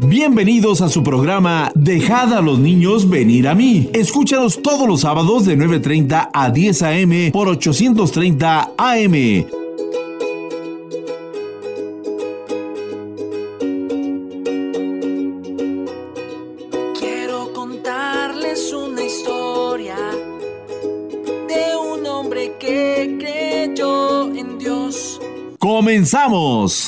Bienvenidos a su programa Dejad a los niños venir a mí. Escúchanos todos los sábados de 9.30 a 10 a.m. por 830 AM. Quiero contarles una historia de un hombre que creyó en Dios. ¡Comenzamos!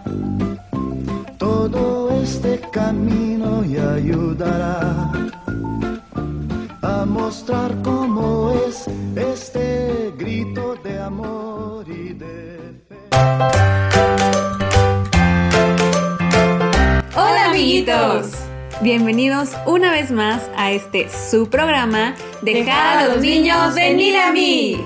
todo este camino y ayudará a mostrar cómo es este grito de amor y de fe. Hola amiguitos, bienvenidos una vez más a este su programa Dejar a los niños venir a mí.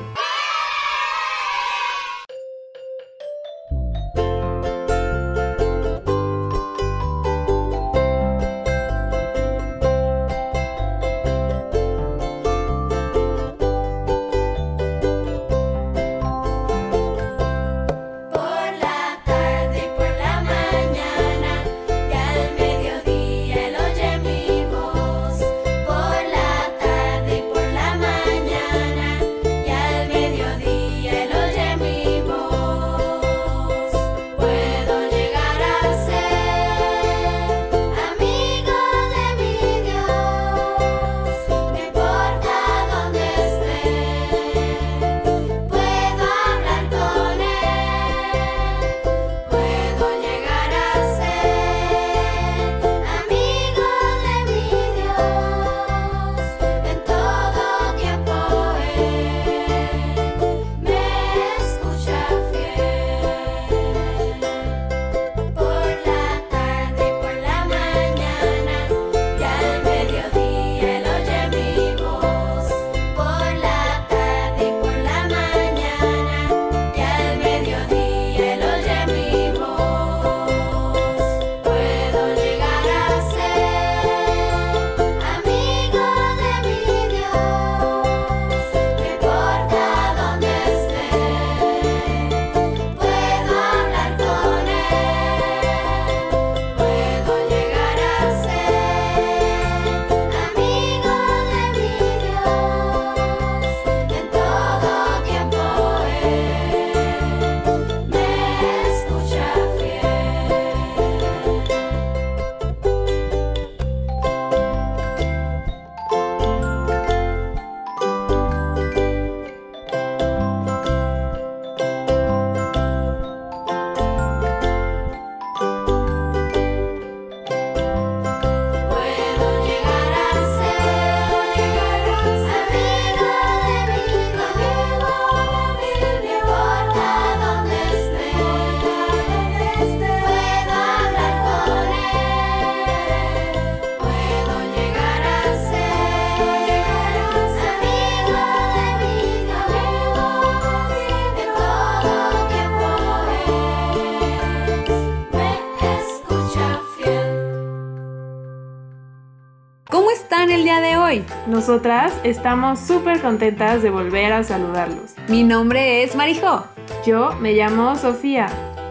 Nosotras estamos súper contentas de volver a saludarlos. Mi nombre es Marijo. Yo me llamo Sofía.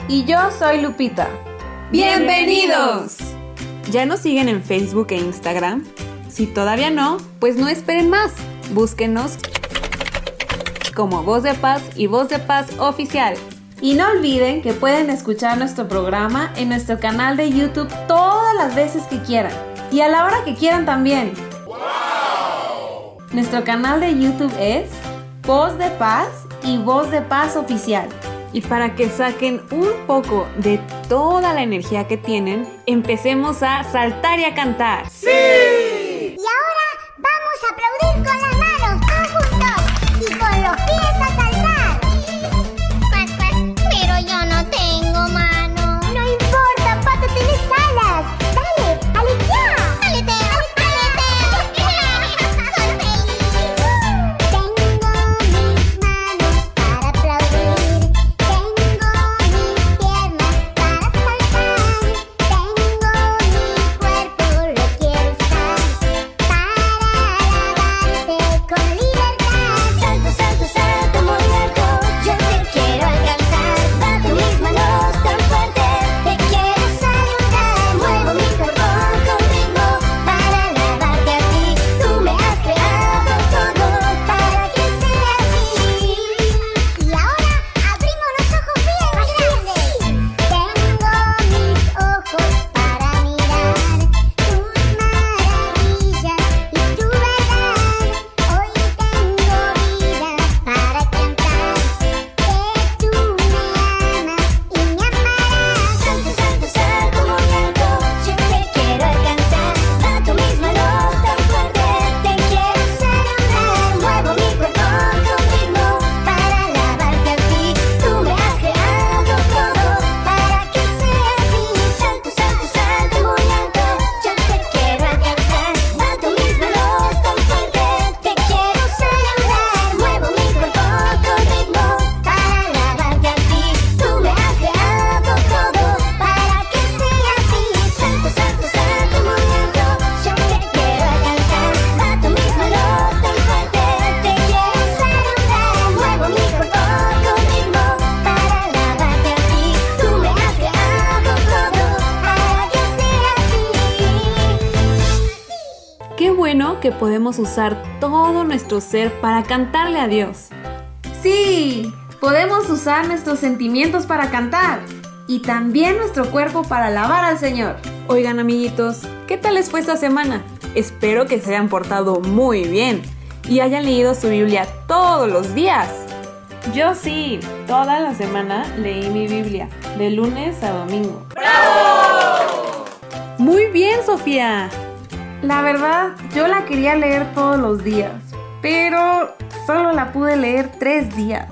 Y yo soy Lupita. ¡Bienvenidos! ¿Ya nos siguen en Facebook e Instagram? Si todavía no, pues no esperen más. Búsquenos como Voz de Paz y Voz de Paz Oficial. Y no olviden que pueden escuchar nuestro programa en nuestro canal de YouTube todas las veces que quieran. Y a la hora que quieran también. Nuestro canal de YouTube es Voz de Paz y Voz de Paz Oficial. Y para que saquen un poco de toda la energía que tienen, empecemos a saltar y a cantar. Y ahora vamos a aplaudir podemos usar todo nuestro ser para cantarle a Dios. Sí, podemos usar nuestros sentimientos para cantar y también nuestro cuerpo para alabar al Señor. Oigan amiguitos, ¿qué tal les fue esta semana? Espero que se hayan portado muy bien y hayan leído su Biblia todos los días. Yo sí, toda la semana leí mi Biblia, de lunes a domingo. Muy bien, Sofía. La verdad, yo la quería leer todos los días, pero solo la pude leer tres días.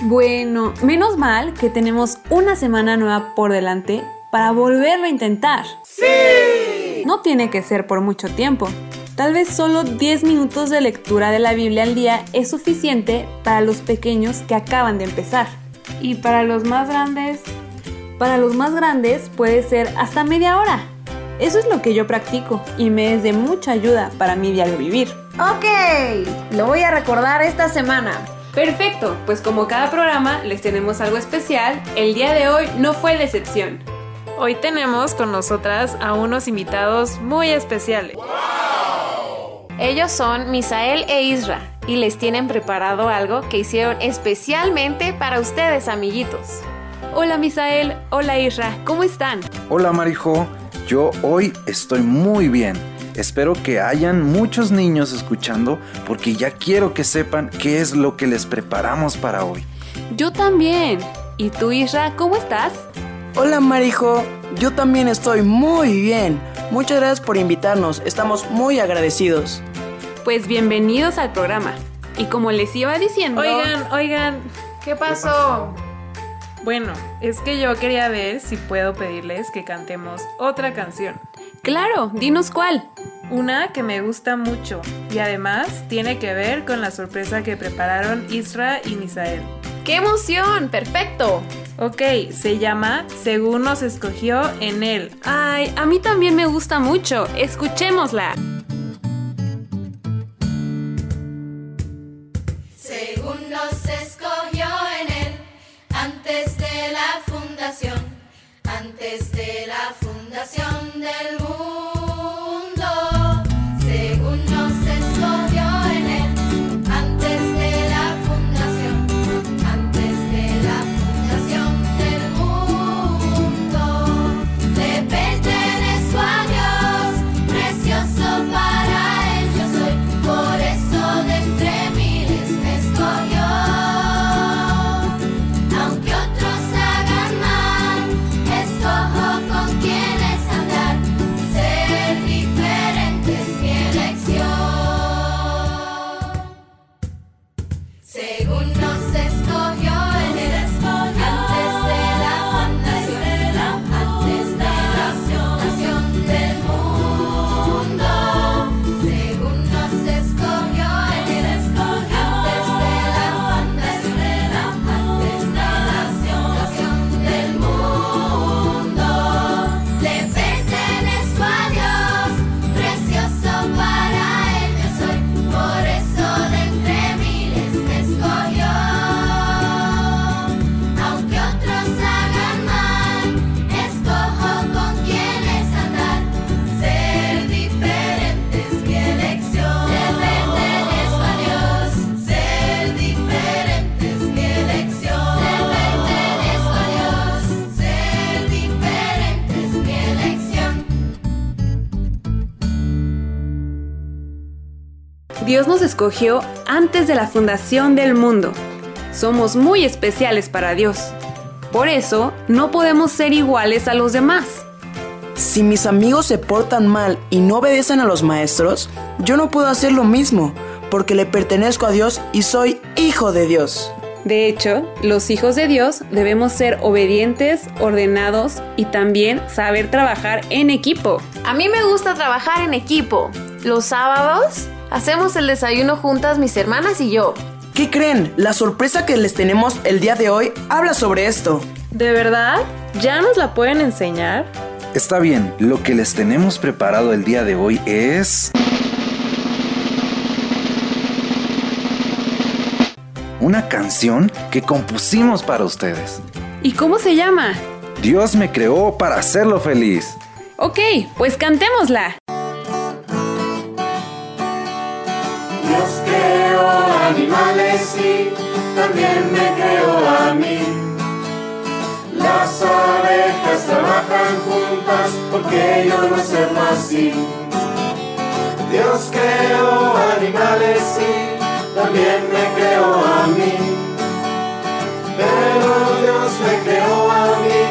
Bueno, menos mal que tenemos una semana nueva por delante para volverlo a intentar. ¡Sí! No tiene que ser por mucho tiempo. Tal vez solo 10 minutos de lectura de la Biblia al día es suficiente para los pequeños que acaban de empezar. Y para los más grandes, Para los más grandes puede ser hasta media hora. Eso es lo que yo practico y me es de mucha ayuda para mi diario vivir. Ok, lo voy a recordar esta semana. Perfecto, pues como cada programa les tenemos algo especial, el día de hoy no fue la excepción. hoy tenemos con nosotras a unos invitados muy especiales. Ellos son Misael e Isra y les tienen preparado algo que hicieron especialmente para ustedes, amiguitos. Hola Misael, hola Isra, ¿cómo están? Hola Marijo, yo hoy estoy muy bien. Espero que hayan muchos niños escuchando porque ya quiero que sepan qué es lo que les preparamos para hoy. Yo también. ¿Y tú Isra, cómo estás? Hola Marijo, yo también estoy muy bien. Muchas gracias por invitarnos, estamos muy agradecidos. Pues bienvenidos al programa. Y como les iba diciendo... Oigan, oigan, ¿Qué pasó? Bueno, es que yo quería ver si puedo pedirles que cantemos otra canción. Claro, dinos cuál. Una que me gusta mucho y además tiene que ver con la sorpresa que prepararon Isra y Misael. ¡Qué emoción! ¡Perfecto! Ok, se llama Según nos escogió en él. Ay, a mí también me gusta mucho. Escuchémosla. Según nos escogió Dios nos escogió antes de la fundación del mundo. Somos muy especiales para Dios. Por eso, no podemos ser iguales a los demás. Si mis amigos se portan mal y no obedecen a los maestros, yo no puedo hacer lo mismo, porque le pertenezco a Dios y soy hijo de Dios. De hecho, los hijos de Dios debemos ser obedientes, ordenados y también saber trabajar en equipo. A mí me gusta trabajar en equipo. Los sábados hacemos el desayuno juntas mis hermanas y yo. ¿Qué creen? La sorpresa que les tenemos el día de hoy habla sobre esto. ¿De verdad? ¿Ya nos la pueden enseñar? Está bien, lo que les tenemos preparado el día de hoy es... Una canción que compusimos para ustedes. ¿Y cómo se llama? Dios me creó para hacerlo feliz. Ok, pues cantémosla. Animales y también me creó a mí. Las abejas trabajan juntas porque yo no sé así. Dios creó animales y también me creó a mí. Pero Dios me creó a mí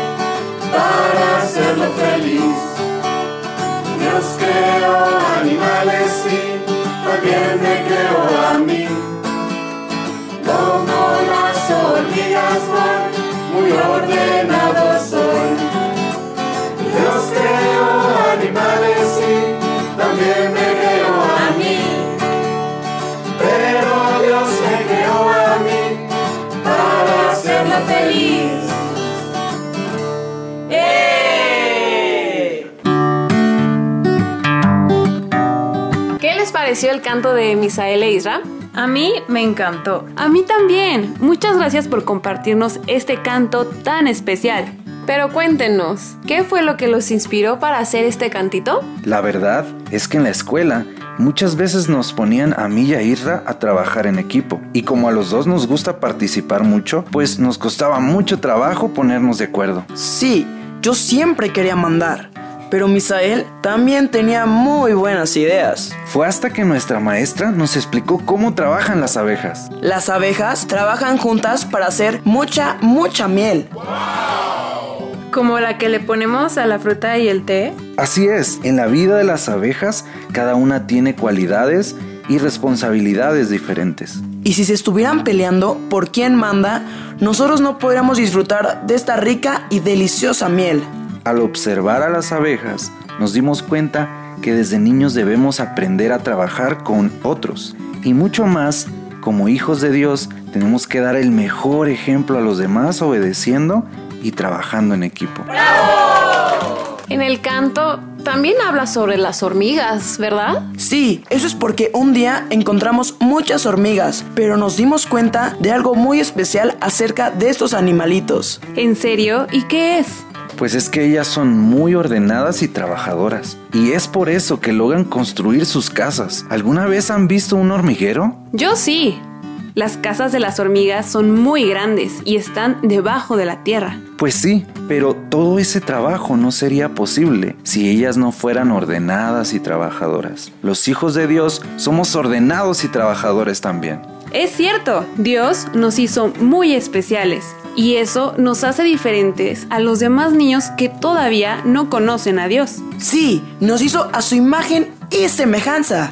para hacerlo feliz. Dios creó animales y también me creó a mí. Ordenado soy. Dios creó animales y también me creó a mí. Pero Dios me creó a mí para hacerlo feliz. ¿Qué les pareció el canto de Misael e Isra? A mí me encantó. A mí también. Muchas gracias por compartirnos este canto tan especial. Pero cuéntenos, ¿qué fue lo que los inspiró para hacer este cantito? La verdad es que en la escuela muchas veces nos ponían a mí y a Irra a trabajar en equipo. Y como a los dos nos gusta participar mucho, pues nos costaba mucho trabajo ponernos de acuerdo. Sí, yo siempre quería mandar, pero Misael también tenía muy buenas ideas. Fue hasta que nuestra maestra nos explicó cómo trabajan las abejas. Las abejas trabajan juntas para hacer mucha, mucha miel. Como la que le ponemos a la fruta y el té. Así es, en la vida de las abejas cada una tiene cualidades y responsabilidades diferentes. Y si se estuvieran peleando por quién manda, nosotros no podríamos disfrutar de esta rica y deliciosa miel. Al observar a las abejas, nos dimos cuenta que desde niños debemos aprender a trabajar con otros. Y mucho más, como hijos de Dios, tenemos que dar el mejor ejemplo a los demás obedeciendo y trabajando en equipo. En el canto también habla sobre las hormigas, ¿verdad? Sí, eso es porque un día encontramos muchas hormigas, pero nos dimos cuenta de algo muy especial acerca de estos animalitos. ¿En serio? ¿Y qué es? Pues es que ellas son muy ordenadas y trabajadoras. Y es por eso que logran construir sus casas. ¿Alguna vez han visto un hormiguero? Yo sí. Las casas de las hormigas son muy grandes y están debajo de la tierra. Pues sí, pero todo ese trabajo no sería posible si ellas no fueran ordenadas y trabajadoras. Los hijos de Dios somos ordenados y trabajadores también. Es cierto, Dios nos hizo muy especiales y eso nos hace diferentes a los demás niños que todavía no conocen a Dios. Sí, nos hizo a su imagen y semejanza.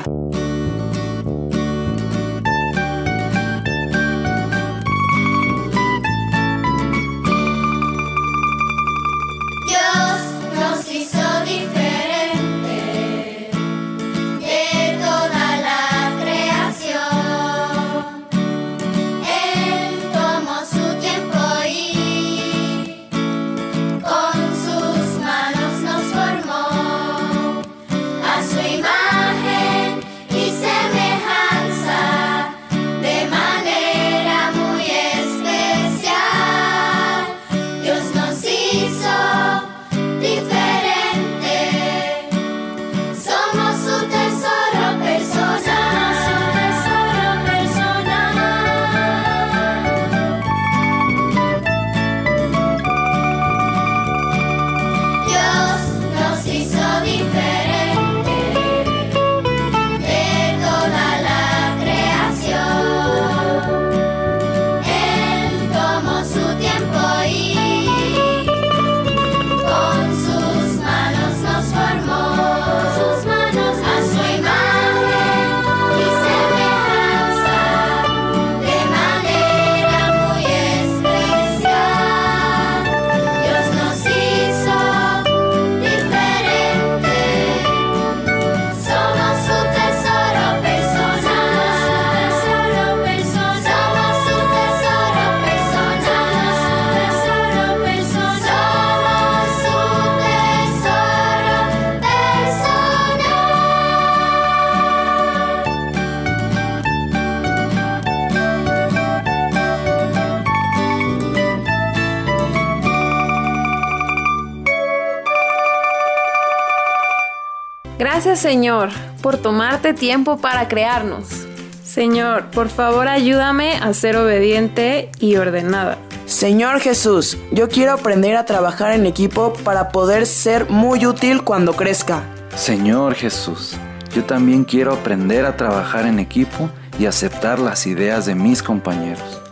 Gracias Señor por tomarte tiempo para crearnos. Señor, por favor ayúdame a ser obediente y ordenada. Señor Jesús, yo quiero aprender a trabajar en equipo para poder ser muy útil cuando crezca. Señor Jesús, yo también quiero aprender a trabajar en equipo y aceptar las ideas de mis compañeros.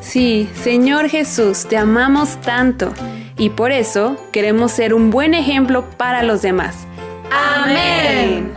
Sí, Señor Jesús, te amamos tanto y por eso queremos ser un buen ejemplo para los demás. Amén.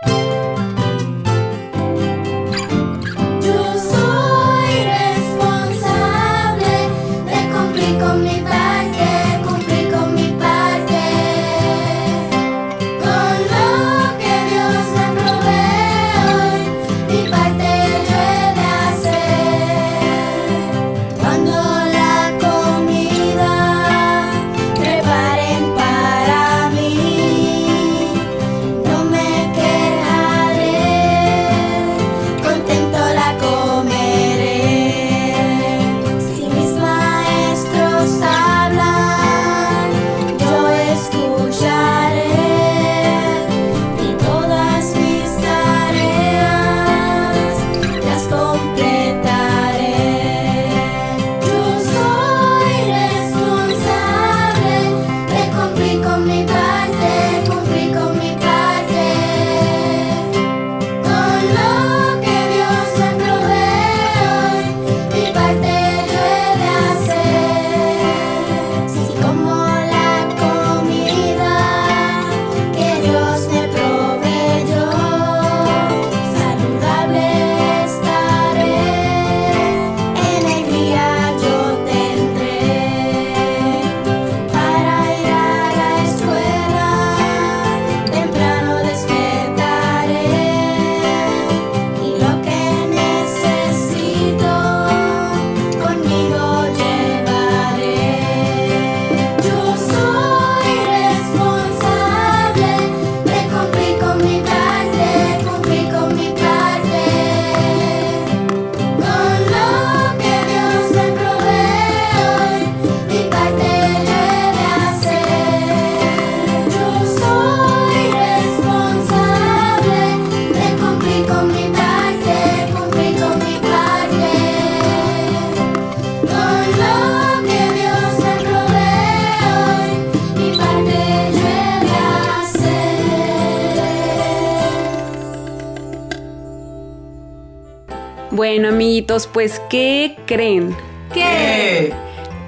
Amiguitos, pues ¿qué creen? ¿Qué?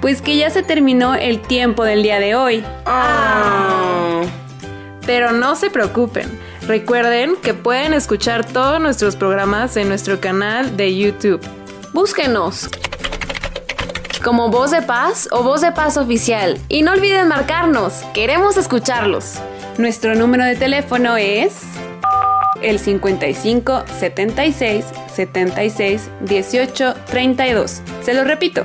Pues que ya se terminó el tiempo del día de hoy. Ah. Pero no se preocupen. Recuerden que pueden escuchar todos nuestros programas en nuestro canal de YouTube. Búsquenos como Voz de Paz o Voz de Paz Oficial. Y no olviden marcarnos, queremos escucharlos. Nuestro número de teléfono es el 55 76 76 18 32. Se lo repito.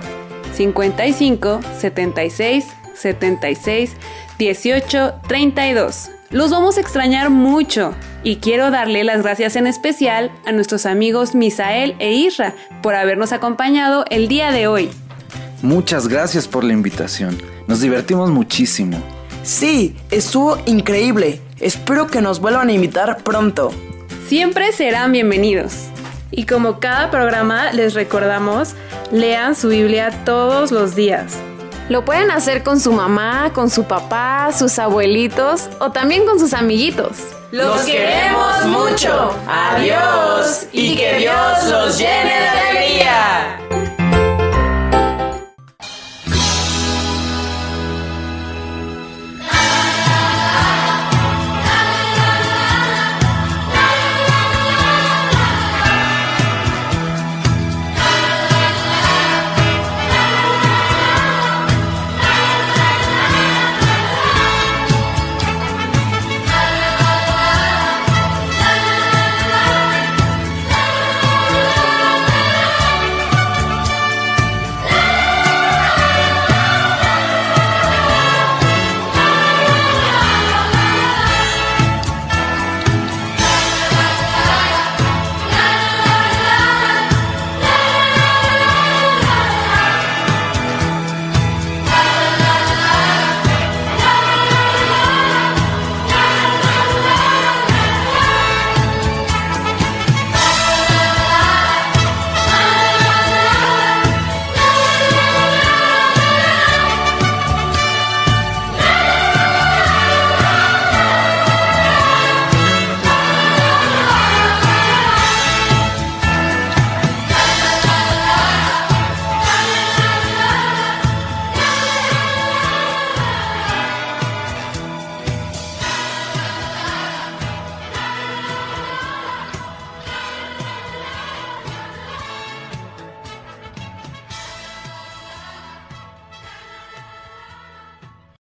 55 76 76 18 32. Los vamos a extrañar mucho y quiero darle las gracias en especial a nuestros amigos Misael e Isra por habernos acompañado el día de hoy. Muchas gracias por la invitación. Nos divertimos muchísimo. Sí, estuvo increíble. Espero que nos vuelvan a invitar pronto. Siempre serán bienvenidos. Y como cada programa les recordamos, lean su Biblia todos los días. Lo pueden hacer con su mamá, con su papá, sus abuelitos o también con sus amiguitos. Los queremos mucho. Adiós y que Dios los llene de alegría.